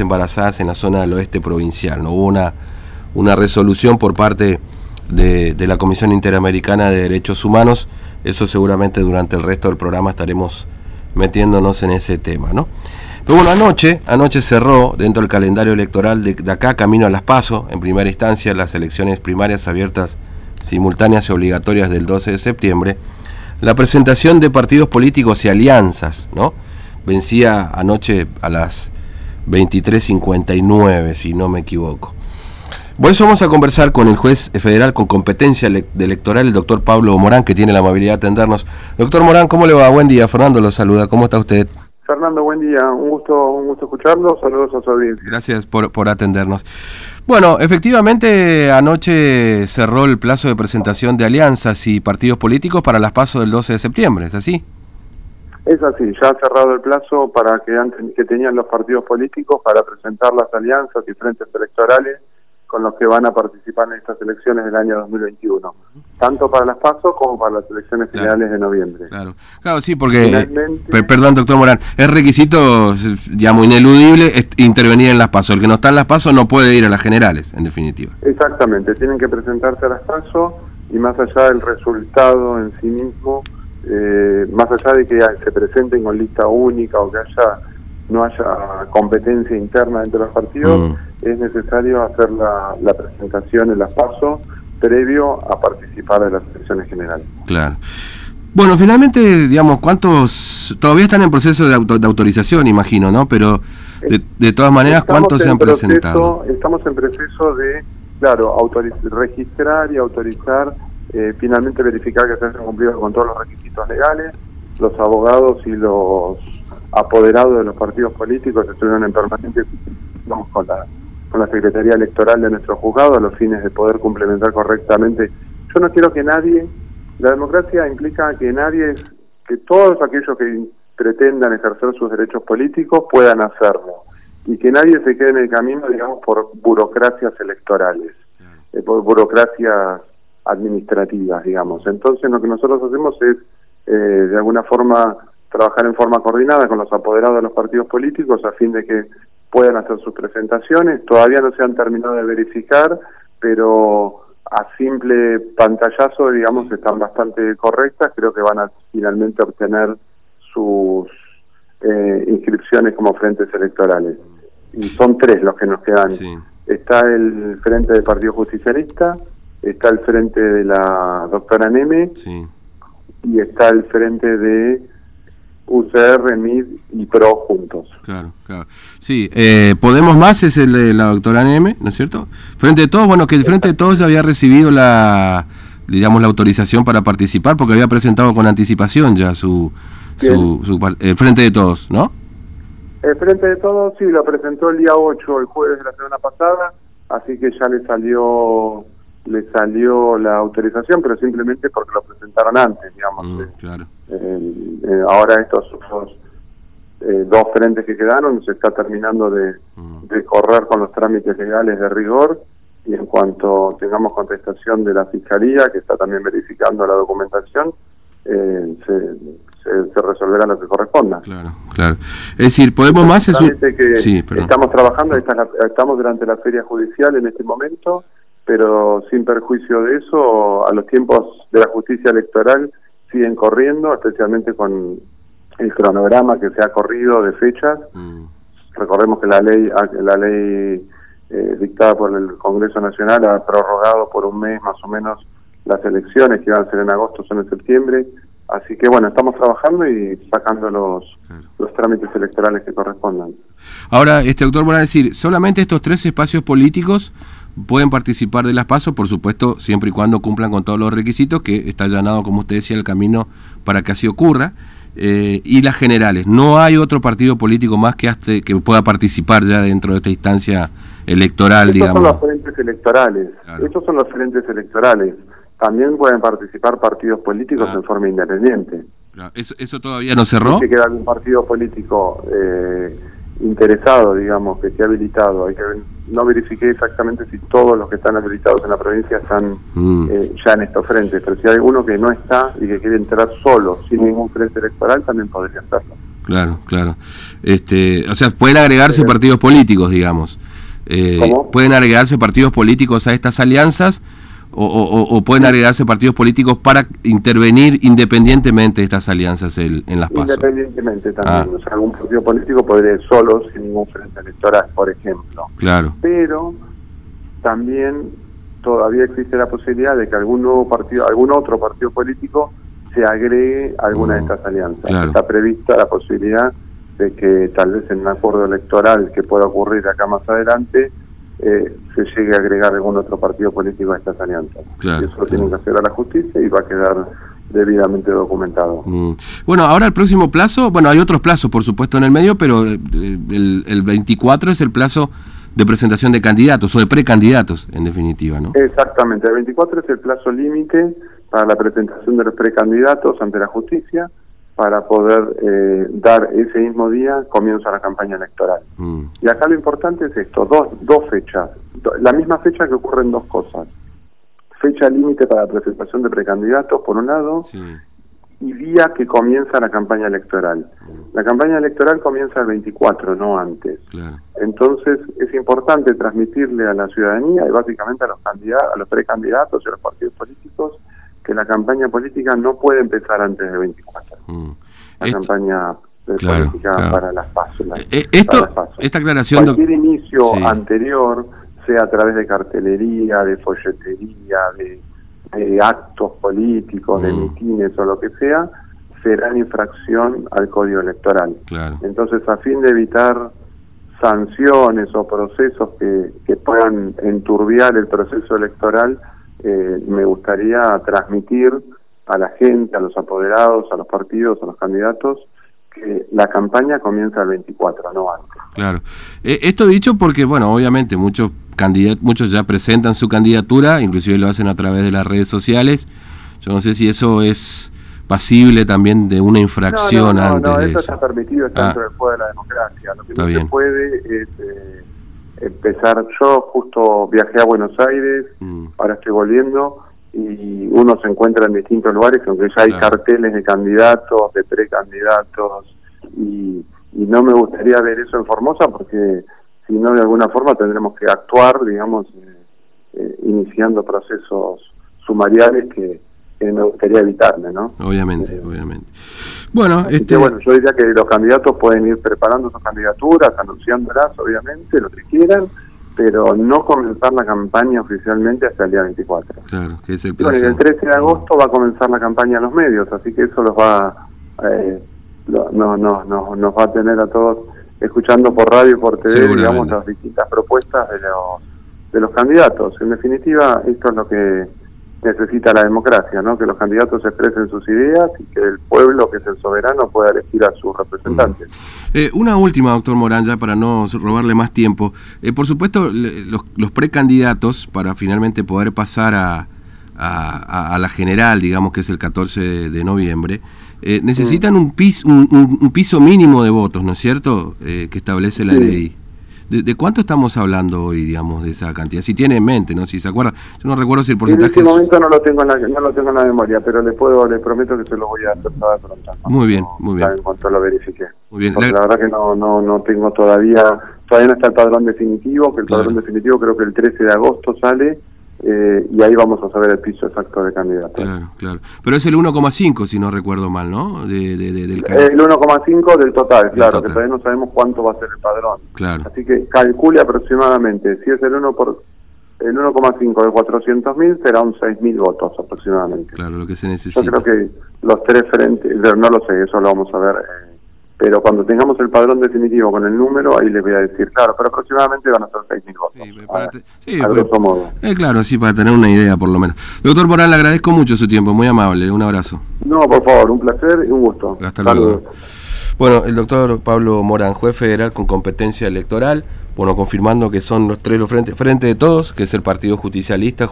embarazadas en la zona del oeste provincial. ¿no? Hubo una, una resolución por parte de, la Comisión Interamericana de Derechos Humanos. Eso seguramente durante el resto del programa estaremos metiéndonos en ese tema. ¿no? Pero bueno, anoche, anoche cerró dentro del calendario electoral de, de acá, camino a las PASO, en primera instancia las elecciones primarias abiertas, simultáneas y obligatorias del 12 de septiembre, la presentación de partidos políticos y alianzas, ¿no? Vencía anoche a las 23.59, si no me equivoco. Por eso vamos a conversar con el juez federal con competencia electoral, el doctor Pablo Morán, que tiene la amabilidad de atendernos. Doctor Morán, ¿cómo le va? Buen día. Fernando lo saluda. ¿Cómo está usted? Fernando, buen día. Un gusto, un gusto escucharlo. Saludos a su audiencia. Gracias por, por atendernos. Bueno, efectivamente, anoche cerró el plazo de presentación de alianzas y partidos políticos para las pasos del 12 de septiembre, ¿es así? Es así, ya ha cerrado el plazo para que, que tenían los partidos políticos para presentar las alianzas y frentes electorales con los que van a participar en estas elecciones del año 2021, tanto para las PASO como para las elecciones Claro. generales de noviembre. Claro, claro, sí, porque, per- perdón, doctor Morán, es requisito, digamos, ineludible es- intervenir en las pasos. El que no está en las pasos no puede ir a las generales, en definitiva. Exactamente, tienen que presentarse a las PASO y más allá del resultado en sí mismo, eh, más allá de que se presenten con lista única o que haya no haya competencia interna entre los partidos, Mm. es necesario hacer la, la presentación en las PASO previo a participar de las elecciones generales. Claro. Bueno, finalmente, digamos, ¿cuántos todavía están en proceso de, auto- de autorización, imagino, ¿no? Pero de, de todas maneras, Estamos ¿cuántos se han proceso- presentado? Estamos en proceso de, claro, autoriz- registrar y autorizar, eh, finalmente verificar que se hayan cumplido con todos los requisitos legales. Los abogados y los apoderados de los partidos políticos estuvieron en permanente vamos, con la con la Secretaría Electoral de nuestro juzgado a los fines de poder complementar correctamente. Yo no quiero que nadie, la democracia implica que nadie, que todos aquellos que pretendan ejercer sus derechos políticos puedan hacerlo y que nadie se quede en el camino, digamos, por burocracias electorales, eh, por burocracias administrativas, digamos. Entonces lo que nosotros hacemos es, eh, de alguna forma, trabajar en forma coordinada con los apoderados de los partidos políticos a fin de que puedan hacer sus presentaciones. Todavía no se han terminado de verificar, pero a simple pantallazo, digamos, están bastante correctas. Creo que van a finalmente obtener sus eh, inscripciones como frentes electorales. Y son tres los que nos quedan. Sí. Está el frente del Partido Justicialista, está el frente de la doctora Neme Sí. y está el frente de UCR, MID y PRO juntos. Claro, claro. Sí, eh, Podemos Más es el de la doctora Neme, ¿no es cierto? Frente de Todos, bueno, que el Frente de Todos ya había recibido la, digamos, la autorización para participar porque había presentado con anticipación ya su, su, su el Frente de Todos, ¿no? El Frente de Todos sí lo presentó el día 8, el jueves de la semana pasada, así que ya le salió le salió la autorización, pero simplemente porque lo presentaron antes, digamos. Mm, Eh, claro. eh, eh, ahora estos dos, eh, dos frentes que quedaron se está terminando de, Mm. de correr con los trámites legales de rigor y en cuanto tengamos contestación de la Fiscalía, que está también verificando la documentación, eh, se, se, se resolverá lo que corresponda. Claro, claro. Es decir, Podemos Más es un... Trámite que Sí, estamos trabajando, estamos durante la feria judicial en este momento, pero sin perjuicio de eso, a los tiempos de la justicia electoral siguen corriendo, especialmente con el cronograma que se ha corrido de fechas. Mm, Recordemos que la ley, la ley eh, dictada por el Congreso Nacional ha prorrogado por un mes más o menos las elecciones que iban a ser en agosto, son en septiembre. Así que bueno, estamos trabajando y sacando los, Claro. los trámites electorales que correspondan. Ahora, este doctor Morán, decir, solamente estos tres espacios políticos pueden participar de las pasos, por supuesto, siempre y cuando cumplan con todos los requisitos, que está allanado, como usted decía, el camino para que así ocurra, eh, y las generales. No hay otro partido político más que, hasta- que pueda participar ya dentro de esta instancia electoral, Estos son los digamos. frentes electorales. Claro. Estos son los frentes electorales. También pueden participar partidos políticos en forma independiente. Claro, ¿Eso, ¿Eso todavía no cerró? Si queda algún partido político eh, interesado, digamos, que esté habilitado, hay que no verifiqué exactamente si todos los que están habilitados en la provincia están Mm. eh, ya en estos frentes, pero si hay alguno que no está y que quiere entrar solo, sin ningún frente electoral, también podría hacerlo. Claro, claro. Este, o sea, pueden agregarse partidos políticos, digamos. Eh, ¿Pueden agregarse partidos políticos a estas alianzas o, pueden agregarse partidos políticos para intervenir independientemente de estas alianzas en, las PASO? Independientemente también. Ah. O sea, algún partido político podría ir solo sin ningún frente electoral, por ejemplo. Claro. Pero también todavía existe la posibilidad de que algún nuevo partido, algún otro partido político se agregue a alguna de mm, estas alianzas. Está prevista la posibilidad de que tal vez en un acuerdo electoral que pueda ocurrir acá más adelante eh, se llegue a agregar algún otro partido político a estas alianzas. Eso lo tienen que hacer a la justicia y va a quedar debidamente documentado. Mm. Bueno, ahora el próximo plazo, bueno, hay otros plazos por supuesto en el medio, pero eh, el, el 24 es el plazo de presentación de candidatos o de precandidatos, en definitiva, ¿no? Exactamente, el 24 es el plazo límite para la presentación de los precandidatos ante la justicia para poder eh, dar ese mismo día comienzo a la campaña electoral. Mm. Y acá lo importante es esto, dos, dos fechas, la misma fecha que ocurren dos cosas. Fecha límite para la presentación de precandidatos, por un lado, y día que comienza la campaña electoral. La campaña electoral comienza el 24, no antes. Entonces es importante transmitirle a la ciudadanía y básicamente a los candidatos, a los precandidatos y a los partidos políticos que la campaña política no puede empezar antes del 24. Mm. La campaña política para las pasos. Eh, esto, esta aclaración. Cualquier inicio anterior, sea a través de cartelería, de folletería, de de actos políticos, de mm. mitines o lo que sea, será infracción al código electoral. Entonces, a fin de evitar sanciones o procesos que, que puedan enturbiar el proceso electoral, eh, me gustaría transmitir a la gente, a los apoderados, a los partidos, a los candidatos, que la campaña comienza el 24, no antes. Claro. Eh, esto dicho porque, bueno, obviamente muchos muchos ya presentan su candidatura, inclusive lo hacen a través de las redes sociales. Yo no sé si eso es pasible también de una infracción no, no, no, eso. está permitido, está dentro ah. del de la democracia. Lo que no se puede es eh, empezar. Yo justo viajé a Buenos Aires, mm. ahora estoy volviendo, y uno se encuentra en distintos lugares, aunque ya hay carteles de candidatos, de precandidatos, y, y no me gustaría ver eso en Formosa porque si no de alguna forma tendremos que actuar, digamos, eh, eh, iniciando procesos sumariales que, me gustaría evitarme, ¿no? Obviamente, eh, obviamente. Bueno, este... bueno, yo diría que los candidatos pueden ir preparando sus candidaturas, anunciándolas, obviamente, lo que quieran, pero no comenzar la campaña oficialmente hasta el día 24. Claro, que es el plazo. Bueno, el 13 de agosto va a comenzar la campaña a los medios, así que eso los va, eh, no, no, no, nos va a tener a todos escuchando por radio y por TV, digamos, las distintas propuestas de los, de los candidatos. En definitiva, esto es lo que necesita la democracia, ¿no? Que los candidatos expresen sus ideas y que el pueblo, que es el soberano, pueda elegir a sus representantes. Eh, una última, doctor Morán, ya para no robarle más tiempo. Eh, por supuesto, los, los, precandidatos, para finalmente poder pasar a, a, la general, digamos que es el 14 de noviembre, eh, necesitan un, piso, un, piso mínimo de votos, ¿no es cierto?, eh, que establece la ley. ¿De, cuánto estamos hablando hoy, digamos, de esa cantidad? Si tiene en mente, ¿no? Si se acuerda. Yo no recuerdo si el porcentaje... En este momento no lo tengo en la, no lo tengo en la memoria, pero le puedo, le prometo que se lo voy a hacer pronto. Muy bien, muy bien. En cuanto lo verifique. Muy bien. Porque la... verdad que no, no, no tengo todavía... Todavía no está el padrón definitivo, que el padrón definitivo creo que el 13 de agosto sale eh, y ahí vamos a saber el piso exacto de candidato. Claro, claro. Pero es el 1,5 si no recuerdo mal, ¿no? De, de, del el 1,5 del total, claro, que todavía no sabemos cuánto va a ser el padrón. Claro. Así que calcule aproximadamente, si es el 1 por el 1,5 de 400.000 será un 6.000 votos aproximadamente. Claro, lo que se necesita. Yo creo que los tres frentes, no lo sé, eso lo vamos a ver eh, pero cuando tengamos el padrón definitivo con el número, ahí les voy a decir, claro, pero aproximadamente van a ser 6.000 votos. Sí, para sí, pues, eh, claro, sí, para tener una idea por lo menos. Doctor Morán, le agradezco mucho su tiempo, muy amable, un abrazo. No, por favor, un placer y un gusto. Hasta luego. Bueno, el doctor Pablo Morán, juez federal con competencia electoral, bueno, confirmando que son los tres los frentes frente de todos, que es el Partido Justicialista,